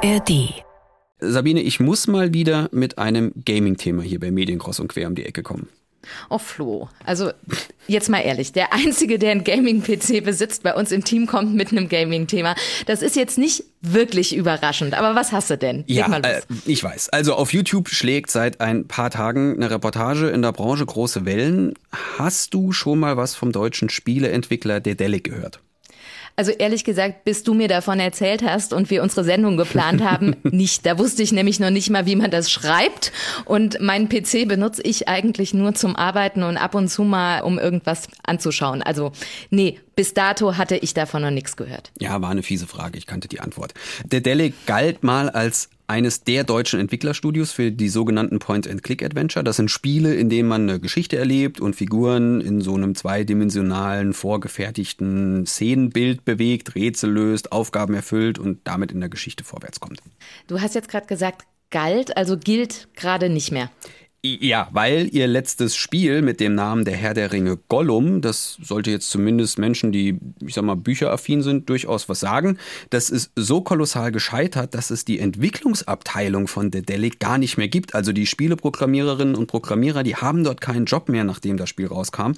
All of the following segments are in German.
ARD. Sabine, ich muss mal wieder mit einem Gaming-Thema hier bei Mediencross und quer um die Ecke kommen. Oh Flo, also jetzt mal ehrlich, der Einzige, der ein Gaming-PC besitzt, bei uns im Team kommt mit einem Gaming-Thema. Das ist jetzt nicht wirklich überraschend, aber was hast du denn? Leg ja, äh, ich weiß. Also auf YouTube schlägt seit ein paar Tagen eine Reportage in der Branche große Wellen. Hast du schon mal was vom deutschen Spieleentwickler Dedelic gehört? Also ehrlich gesagt, bis du mir davon erzählt hast und wir unsere Sendung geplant haben, nicht. Da wusste ich nämlich noch nicht mal, wie man das schreibt. Und meinen PC benutze ich eigentlich nur zum Arbeiten und ab und zu mal, um irgendwas anzuschauen. Also nee, bis dato hatte ich davon noch nichts gehört. Ja, war eine fiese Frage. Ich kannte die Antwort. Der Delle galt mal als eines der deutschen Entwicklerstudios für die sogenannten Point-and-Click-Adventure. Das sind Spiele, in denen man eine Geschichte erlebt und Figuren in so einem zweidimensionalen, vorgefertigten Szenenbild bewegt, Rätsel löst, Aufgaben erfüllt und damit in der Geschichte vorwärts kommt. Du hast jetzt gerade gesagt, galt, also gilt gerade nicht mehr. Ja, weil ihr letztes Spiel mit dem Namen Der Herr der Ringe Gollum, das sollte jetzt zumindest Menschen, die, ich sag mal, bücheraffin sind, durchaus was sagen. Das ist so kolossal gescheitert, dass es die Entwicklungsabteilung von Dedelic gar nicht mehr gibt. Also die Spieleprogrammiererinnen und Programmierer, die haben dort keinen Job mehr, nachdem das Spiel rauskam.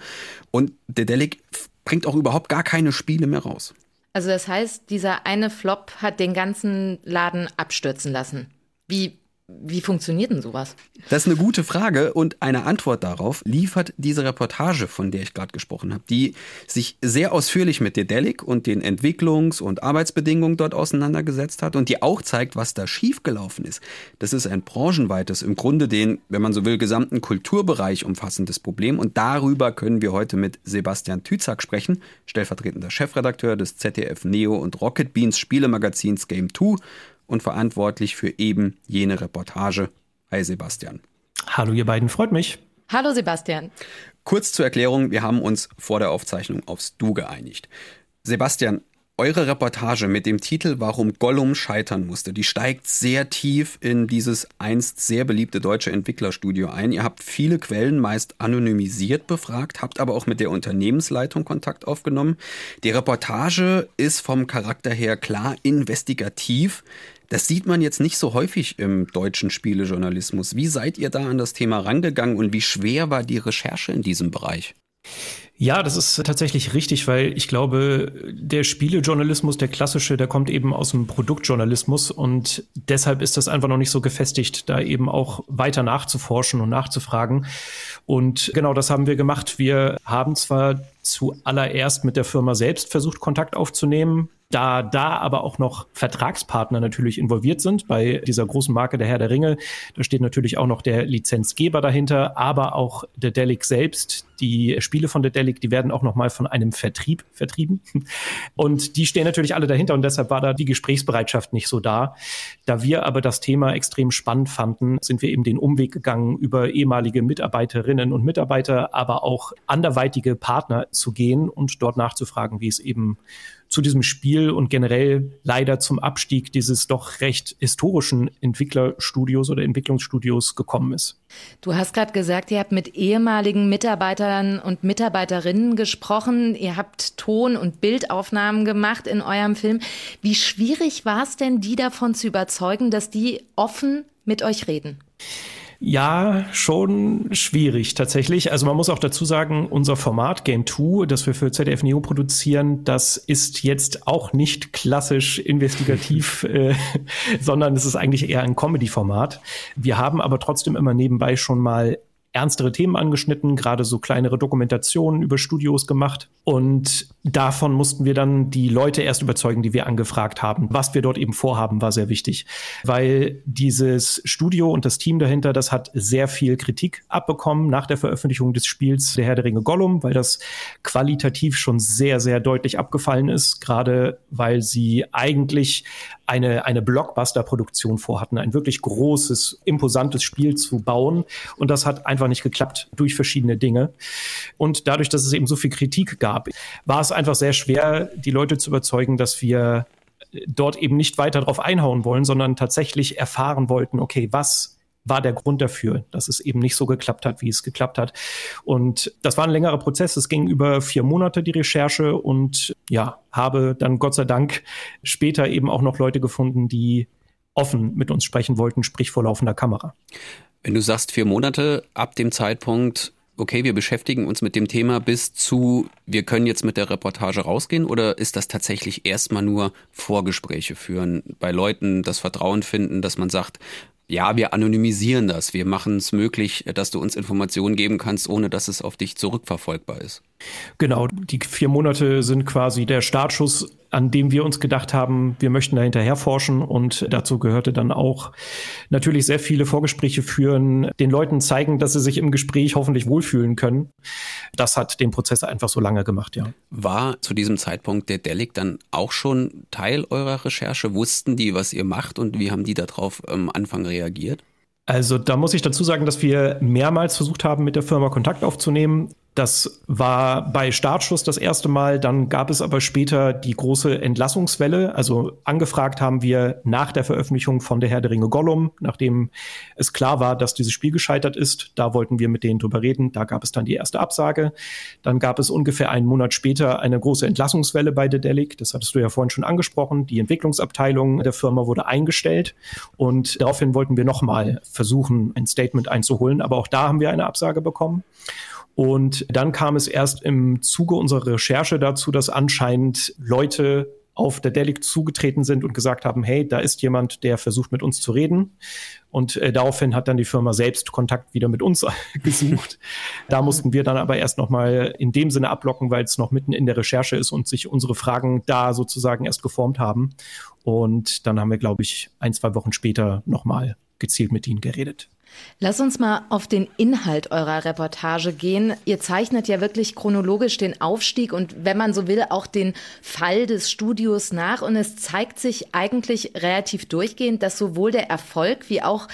Und Dedelic bringt auch überhaupt gar keine Spiele mehr raus. Also das heißt, dieser eine Flop hat den ganzen Laden abstürzen lassen. Wie wie funktioniert denn sowas? Das ist eine gute Frage und eine Antwort darauf liefert diese Reportage, von der ich gerade gesprochen habe, die sich sehr ausführlich mit Dedelic und den Entwicklungs- und Arbeitsbedingungen dort auseinandergesetzt hat und die auch zeigt, was da schiefgelaufen ist. Das ist ein branchenweites, im Grunde den, wenn man so will, gesamten Kulturbereich umfassendes Problem und darüber können wir heute mit Sebastian Tützak sprechen, stellvertretender Chefredakteur des ZDF Neo und Rocket Beans Spielemagazins Game 2 und verantwortlich für eben jene Reportage. Hi Sebastian. Hallo ihr beiden, freut mich. Hallo Sebastian. Kurz zur Erklärung, wir haben uns vor der Aufzeichnung aufs Du geeinigt. Sebastian, eure Reportage mit dem Titel Warum Gollum scheitern musste, die steigt sehr tief in dieses einst sehr beliebte deutsche Entwicklerstudio ein. Ihr habt viele Quellen meist anonymisiert befragt, habt aber auch mit der Unternehmensleitung Kontakt aufgenommen. Die Reportage ist vom Charakter her klar investigativ. Das sieht man jetzt nicht so häufig im deutschen Spielejournalismus. Wie seid ihr da an das Thema rangegangen und wie schwer war die Recherche in diesem Bereich? Ja, das ist tatsächlich richtig, weil ich glaube, der Spielejournalismus, der klassische, der kommt eben aus dem Produktjournalismus und deshalb ist das einfach noch nicht so gefestigt, da eben auch weiter nachzuforschen und nachzufragen. Und genau das haben wir gemacht. Wir haben zwar zuallererst mit der Firma selbst versucht, Kontakt aufzunehmen, da da aber auch noch Vertragspartner natürlich involviert sind bei dieser großen Marke der Herr der Ringe, da steht natürlich auch noch der Lizenzgeber dahinter, aber auch der Delic selbst. Die Spiele von der Delic, die werden auch noch mal von einem Vertrieb vertrieben und die stehen natürlich alle dahinter und deshalb war da die Gesprächsbereitschaft nicht so da. Da wir aber das Thema extrem spannend fanden, sind wir eben den Umweg gegangen über ehemalige Mitarbeiterinnen und Mitarbeiter, aber auch anderweitige Partner zu gehen und dort nachzufragen, wie es eben zu diesem Spiel und generell leider zum Abstieg dieses doch recht historischen Entwicklerstudios oder Entwicklungsstudios gekommen ist. Du hast gerade gesagt, ihr habt mit ehemaligen Mitarbeitern und Mitarbeiterinnen gesprochen. Ihr habt Ton- und Bildaufnahmen gemacht in eurem Film. Wie schwierig war es denn, die davon zu überzeugen, dass die offen mit euch reden? Ja, schon schwierig tatsächlich. Also man muss auch dazu sagen, unser Format Game 2, das wir für ZDF Neo produzieren, das ist jetzt auch nicht klassisch investigativ, äh, sondern es ist eigentlich eher ein Comedy-Format. Wir haben aber trotzdem immer nebenbei schon mal ernstere Themen angeschnitten, gerade so kleinere Dokumentationen über Studios gemacht. Und davon mussten wir dann die Leute erst überzeugen, die wir angefragt haben. Was wir dort eben vorhaben, war sehr wichtig, weil dieses Studio und das Team dahinter, das hat sehr viel Kritik abbekommen nach der Veröffentlichung des Spiels Der Herr der Ringe Gollum, weil das qualitativ schon sehr, sehr deutlich abgefallen ist, gerade weil sie eigentlich eine, eine Blockbuster-Produktion vorhatten, ein wirklich großes, imposantes Spiel zu bauen. Und das hat einfach nicht geklappt durch verschiedene Dinge. Und dadurch, dass es eben so viel Kritik gab, war es einfach sehr schwer, die Leute zu überzeugen, dass wir dort eben nicht weiter drauf einhauen wollen, sondern tatsächlich erfahren wollten, okay, was war der Grund dafür, dass es eben nicht so geklappt hat, wie es geklappt hat. Und das war ein längerer Prozess. Es ging über vier Monate die Recherche und ja, habe dann Gott sei Dank später eben auch noch Leute gefunden, die offen mit uns sprechen wollten, sprich vor laufender Kamera. Wenn du sagst vier Monate ab dem Zeitpunkt, okay, wir beschäftigen uns mit dem Thema bis zu, wir können jetzt mit der Reportage rausgehen oder ist das tatsächlich erstmal nur Vorgespräche führen, bei Leuten das Vertrauen finden, dass man sagt, ja, wir anonymisieren das, wir machen es möglich, dass du uns Informationen geben kannst, ohne dass es auf dich zurückverfolgbar ist. Genau, die vier Monate sind quasi der Startschuss an dem wir uns gedacht haben, wir möchten da hinterher forschen und dazu gehörte dann auch natürlich sehr viele Vorgespräche führen, den Leuten zeigen, dass sie sich im Gespräch hoffentlich wohlfühlen können. Das hat den Prozess einfach so lange gemacht, ja. War zu diesem Zeitpunkt der Delic dann auch schon Teil eurer Recherche? Wussten die, was ihr macht und wie haben die darauf am Anfang reagiert? Also da muss ich dazu sagen, dass wir mehrmals versucht haben, mit der Firma Kontakt aufzunehmen. Das war bei Startschuss das erste Mal. Dann gab es aber später die große Entlassungswelle. Also angefragt haben wir nach der Veröffentlichung von Der Herr der Ringe Gollum, nachdem es klar war, dass dieses Spiel gescheitert ist. Da wollten wir mit denen drüber reden. Da gab es dann die erste Absage. Dann gab es ungefähr einen Monat später eine große Entlassungswelle bei Dedelic. Das hattest du ja vorhin schon angesprochen. Die Entwicklungsabteilung der Firma wurde eingestellt. Und daraufhin wollten wir nochmal versuchen, ein Statement einzuholen. Aber auch da haben wir eine Absage bekommen. Und dann kam es erst im Zuge unserer Recherche dazu, dass anscheinend Leute auf der Delic zugetreten sind und gesagt haben, hey, da ist jemand, der versucht mit uns zu reden. Und äh, daraufhin hat dann die Firma selbst Kontakt wieder mit uns gesucht. da mussten wir dann aber erst nochmal in dem Sinne ablocken, weil es noch mitten in der Recherche ist und sich unsere Fragen da sozusagen erst geformt haben. Und dann haben wir, glaube ich, ein, zwei Wochen später nochmal gezielt mit ihnen geredet. Lass uns mal auf den Inhalt eurer Reportage gehen. Ihr zeichnet ja wirklich chronologisch den Aufstieg und wenn man so will, auch den Fall des Studios nach. Und es zeigt sich eigentlich relativ durchgehend, dass sowohl der Erfolg wie auch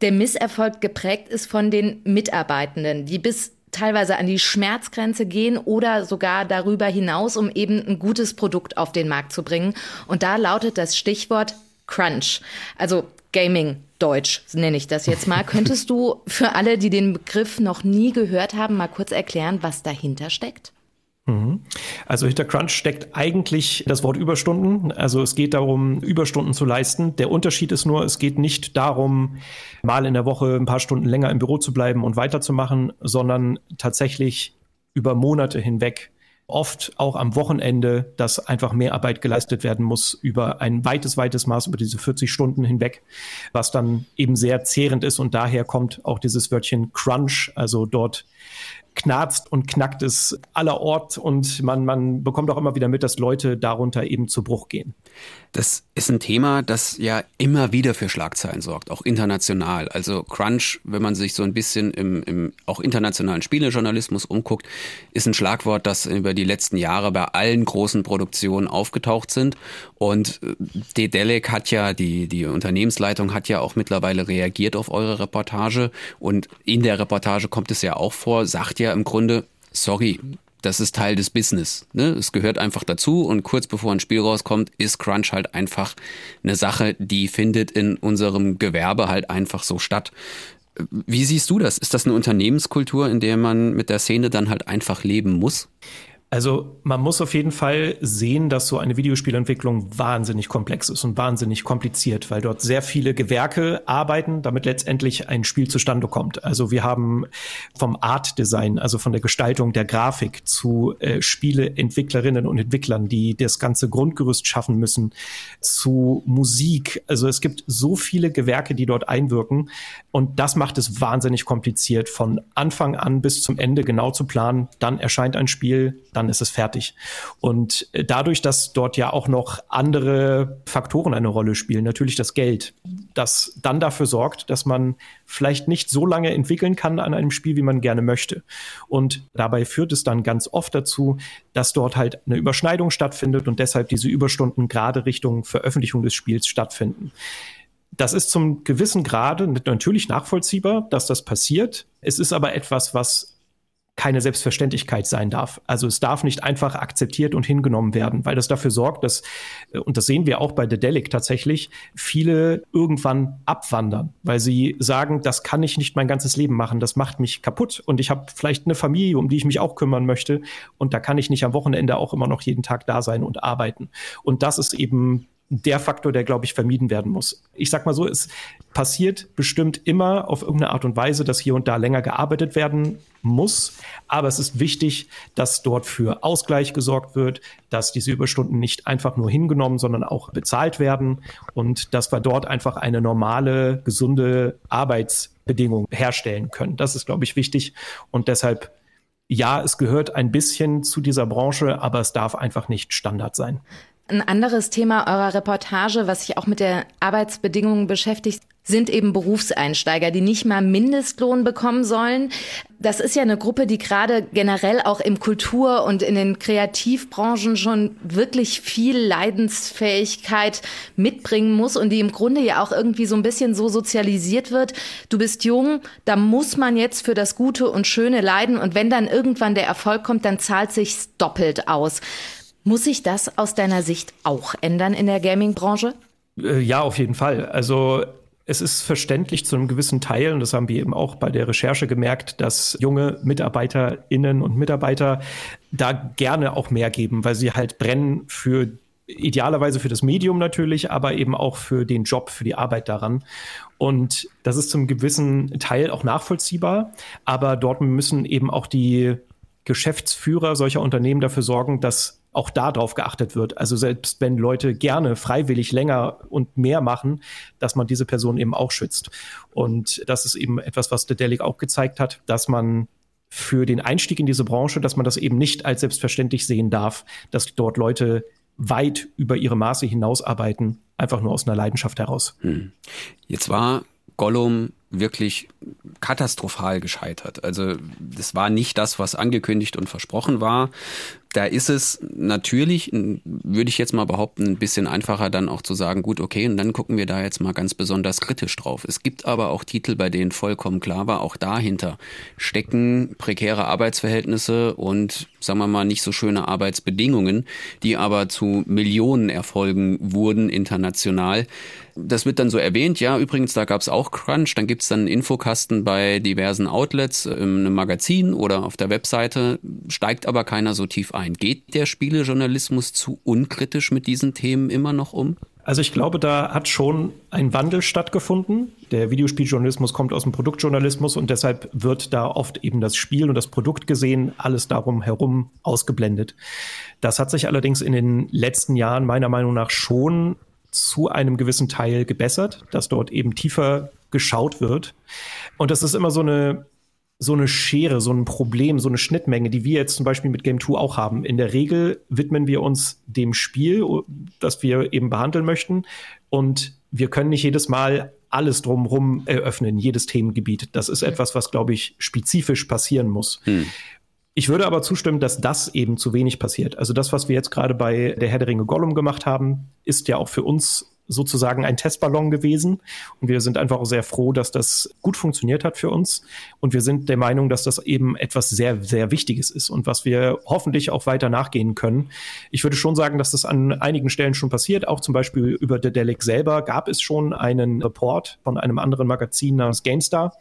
der Misserfolg geprägt ist von den Mitarbeitenden, die bis teilweise an die Schmerzgrenze gehen oder sogar darüber hinaus, um eben ein gutes Produkt auf den Markt zu bringen. Und da lautet das Stichwort Crunch, also Gaming Deutsch nenne ich das jetzt mal. Könntest du für alle, die den Begriff noch nie gehört haben, mal kurz erklären, was dahinter steckt? Mhm. Also hinter Crunch steckt eigentlich das Wort Überstunden. Also es geht darum, Überstunden zu leisten. Der Unterschied ist nur, es geht nicht darum, mal in der Woche ein paar Stunden länger im Büro zu bleiben und weiterzumachen, sondern tatsächlich über Monate hinweg oft auch am Wochenende, dass einfach mehr Arbeit geleistet werden muss über ein weites, weites Maß, über diese 40 Stunden hinweg, was dann eben sehr zehrend ist. Und daher kommt auch dieses Wörtchen Crunch, also dort knarzt und knackt es allerort und man, man bekommt auch immer wieder mit, dass Leute darunter eben zu Bruch gehen. Das ist ein Thema, das ja immer wieder für Schlagzeilen sorgt, auch international. Also Crunch, wenn man sich so ein bisschen im, im auch internationalen Spielejournalismus umguckt, ist ein Schlagwort, das über die letzten Jahre bei allen großen Produktionen aufgetaucht sind. Und äh, Dedelic hat ja, die, die Unternehmensleitung hat ja auch mittlerweile reagiert auf eure Reportage. Und in der Reportage kommt es ja auch vor, sagt ja im Grunde, sorry, das ist Teil des Business. Ne? Es gehört einfach dazu und kurz bevor ein Spiel rauskommt, ist Crunch halt einfach eine Sache, die findet in unserem Gewerbe halt einfach so statt. Wie siehst du das? Ist das eine Unternehmenskultur, in der man mit der Szene dann halt einfach leben muss? Also man muss auf jeden Fall sehen, dass so eine Videospielentwicklung wahnsinnig komplex ist und wahnsinnig kompliziert, weil dort sehr viele Gewerke arbeiten, damit letztendlich ein Spiel zustande kommt. Also wir haben vom Art Design, also von der Gestaltung der Grafik zu äh, Spieleentwicklerinnen und Entwicklern, die das ganze Grundgerüst schaffen müssen, zu Musik. Also es gibt so viele Gewerke, die dort einwirken und das macht es wahnsinnig kompliziert, von Anfang an bis zum Ende genau zu planen. Dann erscheint ein Spiel, dann dann ist es fertig. Und äh, dadurch, dass dort ja auch noch andere Faktoren eine Rolle spielen, natürlich das Geld, das dann dafür sorgt, dass man vielleicht nicht so lange entwickeln kann an einem Spiel, wie man gerne möchte. Und dabei führt es dann ganz oft dazu, dass dort halt eine Überschneidung stattfindet und deshalb diese Überstunden gerade Richtung Veröffentlichung des Spiels stattfinden. Das ist zum gewissen Grade natürlich nachvollziehbar, dass das passiert. Es ist aber etwas, was keine Selbstverständlichkeit sein darf. Also es darf nicht einfach akzeptiert und hingenommen werden, weil das dafür sorgt, dass, äh, und das sehen wir auch bei Dedelic tatsächlich, viele irgendwann abwandern, weil sie sagen, das kann ich nicht mein ganzes Leben machen, das macht mich kaputt und ich habe vielleicht eine Familie, um die ich mich auch kümmern möchte und da kann ich nicht am Wochenende auch immer noch jeden Tag da sein und arbeiten. Und das ist eben der Faktor, der, glaube ich, vermieden werden muss. Ich sag mal so, es passiert bestimmt immer auf irgendeine Art und Weise, dass hier und da länger gearbeitet werden muss. Aber es ist wichtig, dass dort für Ausgleich gesorgt wird, dass diese Überstunden nicht einfach nur hingenommen, sondern auch bezahlt werden und dass wir dort einfach eine normale, gesunde Arbeitsbedingung herstellen können. Das ist, glaube ich, wichtig. Und deshalb ja, es gehört ein bisschen zu dieser Branche, aber es darf einfach nicht Standard sein. Ein anderes Thema eurer Reportage, was sich auch mit der Arbeitsbedingungen beschäftigt, sind eben Berufseinsteiger, die nicht mal Mindestlohn bekommen sollen. Das ist ja eine Gruppe, die gerade generell auch im Kultur- und in den Kreativbranchen schon wirklich viel Leidensfähigkeit mitbringen muss und die im Grunde ja auch irgendwie so ein bisschen so sozialisiert wird. Du bist jung, da muss man jetzt für das Gute und Schöne leiden und wenn dann irgendwann der Erfolg kommt, dann zahlt sich's doppelt aus. Muss sich das aus deiner Sicht auch ändern in der Gaming-Branche? Äh, ja, auf jeden Fall. Also es ist verständlich zu einem gewissen Teil, und das haben wir eben auch bei der Recherche gemerkt, dass junge MitarbeiterInnen und Mitarbeiter da gerne auch mehr geben, weil sie halt brennen für idealerweise für das Medium natürlich, aber eben auch für den Job, für die Arbeit daran. Und das ist zum gewissen Teil auch nachvollziehbar, aber dort müssen eben auch die Geschäftsführer solcher Unternehmen dafür sorgen, dass auch darauf geachtet wird. Also selbst wenn Leute gerne freiwillig länger und mehr machen, dass man diese Person eben auch schützt. Und das ist eben etwas, was der Delic auch gezeigt hat, dass man für den Einstieg in diese Branche, dass man das eben nicht als selbstverständlich sehen darf, dass dort Leute weit über ihre Maße hinaus arbeiten, einfach nur aus einer Leidenschaft heraus. Hm. Jetzt war Gollum wirklich katastrophal gescheitert. Also das war nicht das, was angekündigt und versprochen war. Da ist es natürlich, würde ich jetzt mal behaupten, ein bisschen einfacher dann auch zu sagen, gut, okay, und dann gucken wir da jetzt mal ganz besonders kritisch drauf. Es gibt aber auch Titel, bei denen vollkommen klar war, auch dahinter stecken prekäre Arbeitsverhältnisse und, sagen wir mal, nicht so schöne Arbeitsbedingungen, die aber zu Millionen Erfolgen wurden international. Das wird dann so erwähnt, ja, übrigens, da gab es auch Crunch, dann gibt es dann einen Infokasten bei diversen Outlets, in einem Magazin oder auf der Webseite, steigt aber keiner so tief ein. Geht der Spielejournalismus zu unkritisch mit diesen Themen immer noch um? Also ich glaube, da hat schon ein Wandel stattgefunden. Der Videospieljournalismus kommt aus dem Produktjournalismus und deshalb wird da oft eben das Spiel und das Produkt gesehen, alles darum herum ausgeblendet. Das hat sich allerdings in den letzten Jahren meiner Meinung nach schon zu einem gewissen Teil gebessert, dass dort eben tiefer geschaut wird. Und das ist immer so eine, so eine Schere, so ein Problem, so eine Schnittmenge, die wir jetzt zum Beispiel mit Game 2 auch haben. In der Regel widmen wir uns dem Spiel, das wir eben behandeln möchten. Und wir können nicht jedes Mal alles drumherum eröffnen, jedes Themengebiet. Das ist etwas, was, glaube ich, spezifisch passieren muss. Hm. Ich würde aber zustimmen, dass das eben zu wenig passiert. Also das, was wir jetzt gerade bei der Herr der Ringe Gollum gemacht haben, ist ja auch für uns sozusagen ein Testballon gewesen. Und wir sind einfach sehr froh, dass das gut funktioniert hat für uns. Und wir sind der Meinung, dass das eben etwas sehr, sehr Wichtiges ist und was wir hoffentlich auch weiter nachgehen können. Ich würde schon sagen, dass das an einigen Stellen schon passiert. Auch zum Beispiel über The Delic selber gab es schon einen Report von einem anderen Magazin namens GameStar.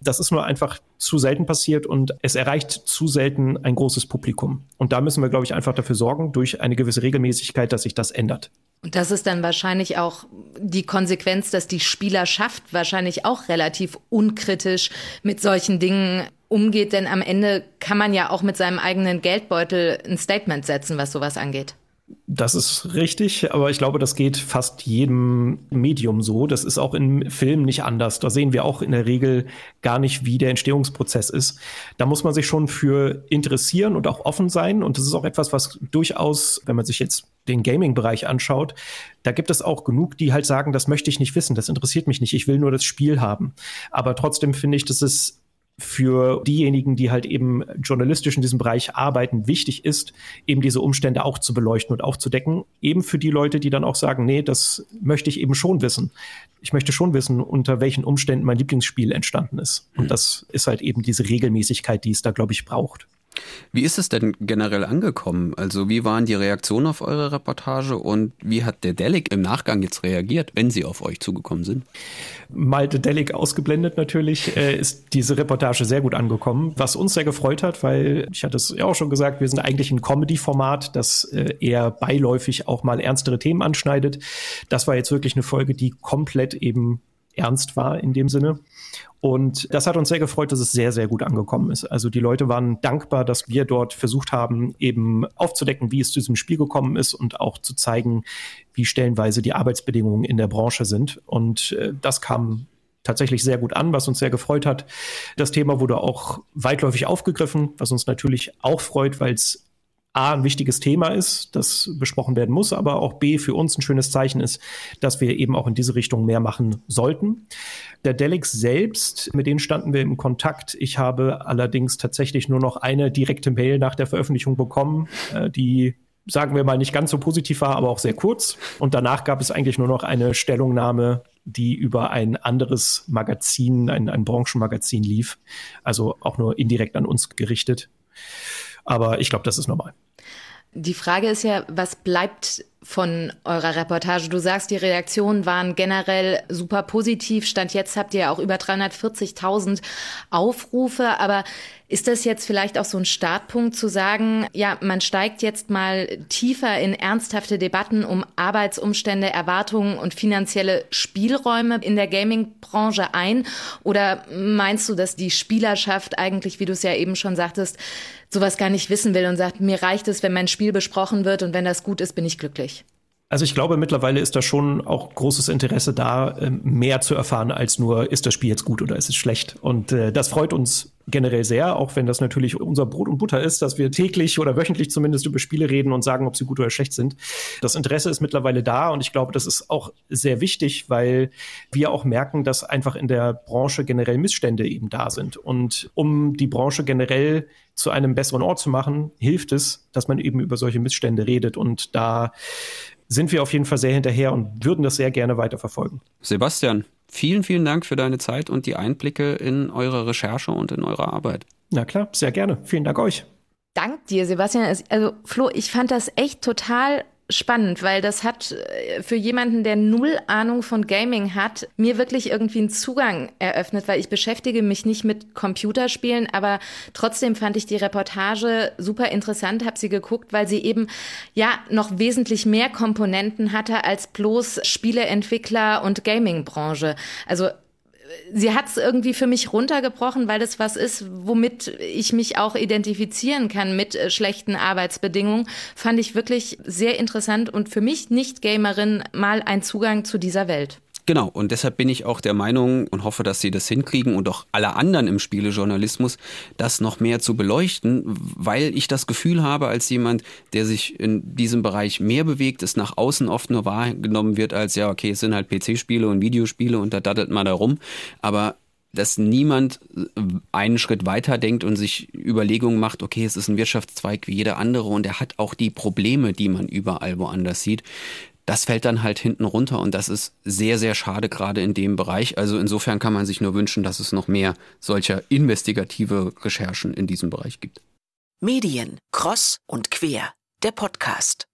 Das ist nur einfach zu selten passiert und es erreicht zu selten ein großes Publikum. Und da müssen wir, glaube ich, einfach dafür sorgen, durch eine gewisse Regelmäßigkeit, dass sich das ändert. Und das ist dann wahrscheinlich auch die Konsequenz, dass die Spielerschaft wahrscheinlich auch relativ unkritisch mit solchen Dingen umgeht, denn am Ende kann man ja auch mit seinem eigenen Geldbeutel ein Statement setzen, was sowas angeht. Das ist richtig, aber ich glaube, das geht fast jedem Medium so. Das ist auch im Film nicht anders. Da sehen wir auch in der Regel gar nicht, wie der Entstehungsprozess ist. Da muss man sich schon für interessieren und auch offen sein. Und das ist auch etwas, was durchaus, wenn man sich jetzt den Gaming-Bereich anschaut, da gibt es auch genug, die halt sagen, das möchte ich nicht wissen, das interessiert mich nicht, ich will nur das Spiel haben. Aber trotzdem finde ich, dass es für diejenigen, die halt eben journalistisch in diesem Bereich arbeiten, wichtig ist, eben diese Umstände auch zu beleuchten und aufzudecken. Eben für die Leute, die dann auch sagen, nee, das möchte ich eben schon wissen. Ich möchte schon wissen, unter welchen Umständen mein Lieblingsspiel entstanden ist. Und mhm. das ist halt eben diese Regelmäßigkeit, die es da, glaube ich, braucht. Wie ist es denn generell angekommen? Also wie waren die Reaktionen auf eure Reportage und wie hat der Delic im Nachgang jetzt reagiert, wenn sie auf euch zugekommen sind? Mal der Delic ausgeblendet natürlich, äh, ist diese Reportage sehr gut angekommen, was uns sehr gefreut hat, weil ich hatte es ja auch schon gesagt, wir sind eigentlich ein Comedy-Format, das äh, eher beiläufig auch mal ernstere Themen anschneidet. Das war jetzt wirklich eine Folge, die komplett eben ernst war in dem Sinne. Und das hat uns sehr gefreut, dass es sehr, sehr gut angekommen ist. Also die Leute waren dankbar, dass wir dort versucht haben, eben aufzudecken, wie es zu diesem Spiel gekommen ist und auch zu zeigen, wie stellenweise die Arbeitsbedingungen in der Branche sind. Und äh, das kam tatsächlich sehr gut an, was uns sehr gefreut hat. Das Thema wurde auch weitläufig aufgegriffen, was uns natürlich auch freut, weil es A, ein wichtiges Thema ist, das besprochen werden muss, aber auch B, für uns ein schönes Zeichen ist, dass wir eben auch in diese Richtung mehr machen sollten. Der Delix selbst, mit denen standen wir im Kontakt. Ich habe allerdings tatsächlich nur noch eine direkte Mail nach der Veröffentlichung bekommen, äh, die sagen wir mal, nicht ganz so positiv war, aber auch sehr kurz. Und danach gab es eigentlich nur noch eine Stellungnahme, die über ein anderes Magazin, ein, ein Branchenmagazin lief. Also auch nur indirekt an uns gerichtet. Aber ich glaube, das ist normal. Die Frage ist ja, was bleibt von eurer Reportage? Du sagst, die Reaktionen waren generell super positiv. Stand jetzt habt ihr auch über 340.000 Aufrufe. Aber ist das jetzt vielleicht auch so ein Startpunkt zu sagen, ja, man steigt jetzt mal tiefer in ernsthafte Debatten um Arbeitsumstände, Erwartungen und finanzielle Spielräume in der Gaming-Branche ein? Oder meinst du, dass die Spielerschaft eigentlich, wie du es ja eben schon sagtest, sowas gar nicht wissen will und sagt, mir reicht es, wenn mein Spiel besprochen wird und wenn das gut ist, bin ich glücklich? Also ich glaube, mittlerweile ist da schon auch großes Interesse da, ähm, mehr zu erfahren als nur, ist das Spiel jetzt gut oder ist es schlecht. Und äh, das freut uns generell sehr, auch wenn das natürlich unser Brot und Butter ist, dass wir täglich oder wöchentlich zumindest über Spiele reden und sagen, ob sie gut oder schlecht sind. Das Interesse ist mittlerweile da und ich glaube, das ist auch sehr wichtig, weil wir auch merken, dass einfach in der Branche generell Missstände eben da sind. Und um die Branche generell zu einem besseren Ort zu machen, hilft es, dass man eben über solche Missstände redet. Und da sind wir auf jeden Fall sehr hinterher und würden das sehr gerne weiterverfolgen. Sebastian, vielen, vielen Dank für deine Zeit und die Einblicke in eure Recherche und in eure Arbeit. Na klar, sehr gerne. Vielen Dank euch. Dank dir, Sebastian. Also Flo, ich fand das echt total spannend, weil das hat äh, für jemanden, der null Ahnung von Gaming hat, mir wirklich irgendwie einen Zugang eröffnet, weil ich beschäftige mich nicht mit Computerspielen, aber trotzdem fand ich die Reportage super interessant, habe sie geguckt, weil sie eben ja noch wesentlich mehr Komponenten hatte als bloß Spieleentwickler und Gamingbranche. Also sie hat es irgendwie für mich runtergebrochen, weil es was ist, womit ich mich auch identifizieren kann mit äh, schlechten Arbeitsbedingungen. Fand ich wirklich sehr interessant und für mich Nicht-Gamerin mal ein Zugang zu dieser Welt. Genau, und deshalb bin ich auch der Meinung und hoffe, dass sie das hinkriegen und auch alle anderen im Spielejournalismus, das noch mehr zu beleuchten, weil ich das Gefühl habe, als jemand, der sich in diesem Bereich mehr bewegt, es nach außen oft nur wahrgenommen wird als, ja, okay, es sind halt PC-Spiele und Videospiele und da daddelt man da rum, aber dass niemand einen Schritt weiter denkt und sich Überlegungen macht, okay, es ist ein Wirtschaftszweig wie jeder andere und er hat auch die Probleme, die man überall woanders sieht das fällt dann halt hinten runter und das ist sehr, sehr schade gerade in dem Bereich. Also insofern kann man sich nur wünschen, dass es noch mehr solcher investigative Recherchen in diesem Bereich gibt. Medien, Cross und Quer, der Podcast.